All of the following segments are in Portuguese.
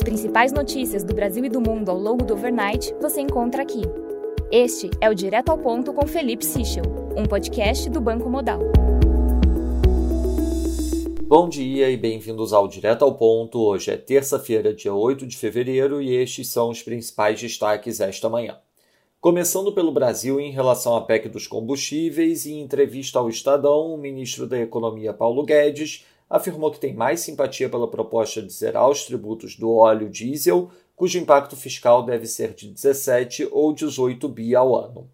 As principais notícias do Brasil e do mundo ao longo do overnight você encontra aqui. Este é o Direto ao Ponto com Felipe Sichel, um podcast do Banco Modal. Bom dia e bem-vindos ao Direto ao Ponto. Hoje é terça-feira, dia 8 de fevereiro, e estes são os principais destaques esta manhã. Começando pelo Brasil, em relação à PEC dos combustíveis, em entrevista ao Estadão, o ministro da Economia Paulo Guedes afirmou que tem mais simpatia pela proposta de zerar os tributos do óleo diesel cujo impacto fiscal deve ser de 17 ou 18 bi ao ano.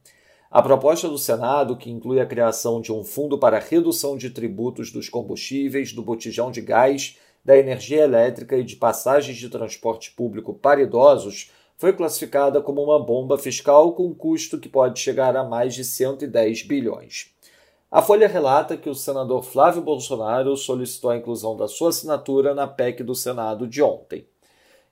A proposta do Senado, que inclui a criação de um fundo para redução de tributos dos combustíveis, do botijão de gás, da energia elétrica e de passagens de transporte público para idosos, foi classificada como uma bomba fiscal com custo que pode chegar a mais de 110 bilhões. A Folha relata que o senador Flávio Bolsonaro solicitou a inclusão da sua assinatura na PEC do Senado de ontem.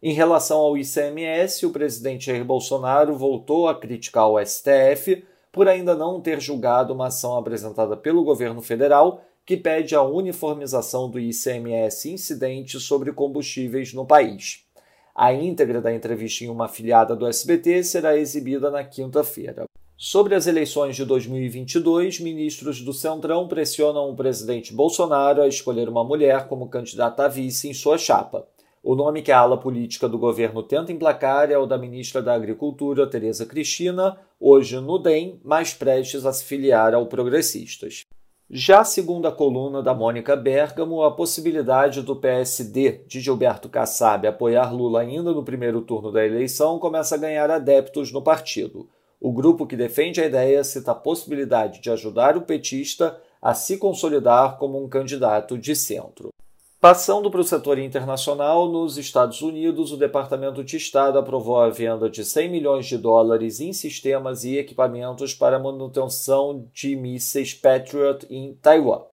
Em relação ao ICMS, o presidente Jair Bolsonaro voltou a criticar o STF por ainda não ter julgado uma ação apresentada pelo governo federal que pede a uniformização do ICMS incidente sobre combustíveis no país. A íntegra da entrevista em uma afiliada do SBT será exibida na quinta-feira. Sobre as eleições de 2022, ministros do Centrão pressionam o presidente Bolsonaro a escolher uma mulher como candidata a vice em sua chapa. O nome que a ala política do governo tenta emplacar é o da ministra da Agricultura, Tereza Cristina, hoje no DEM, mas prestes a se filiar ao Progressistas. Já segundo a coluna da Mônica Bergamo, a possibilidade do PSD de Gilberto Kassab apoiar Lula ainda no primeiro turno da eleição começa a ganhar adeptos no partido. O grupo que defende a ideia cita a possibilidade de ajudar o petista a se consolidar como um candidato de centro. Passando para o setor internacional, nos Estados Unidos, o Departamento de Estado aprovou a venda de 100 milhões de dólares em sistemas e equipamentos para manutenção de mísseis Patriot em Taiwan.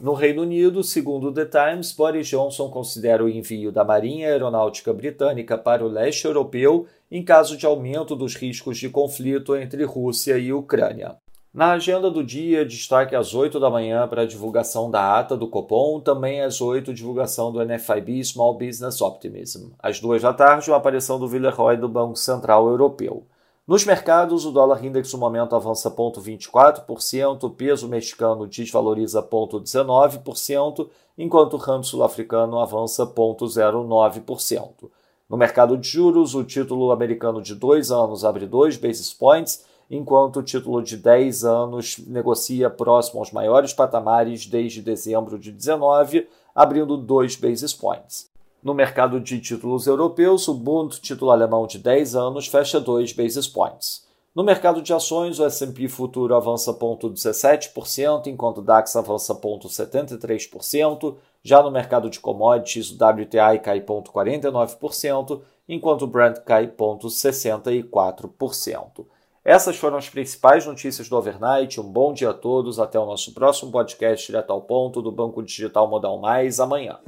No Reino Unido, segundo The Times, Boris Johnson considera o envio da Marinha Aeronáutica Britânica para o leste europeu em caso de aumento dos riscos de conflito entre Rússia e Ucrânia. Na agenda do dia, destaque às 8 da manhã para a divulgação da ata do Copom, também às 8 divulgação do NFIB Small Business Optimism. Às 2 da tarde, a aparição do Villeroy do Banco Central Europeu. Nos mercados, o dólar index no momento avança 0,24%, o peso mexicano desvaloriza 0,19%, enquanto o ramo sul-africano avança 0,09%. No mercado de juros, o título americano de dois anos abre 2 basis points, enquanto o título de 10 anos negocia próximo aos maiores patamares desde dezembro de 19, abrindo 2 basis points. No mercado de títulos europeus, o Bund, título alemão de 10 anos, fecha 2 basis points. No mercado de ações, o S&P futuro avança 0,17%, enquanto o DAX avança 0,73%. Já no mercado de commodities, o WTI cai 0,49%, enquanto o Brent cai 0,64%. Essas foram as principais notícias do overnight. Um bom dia a todos. Até o nosso próximo podcast direto ao ponto do Banco Digital Modal Mais amanhã.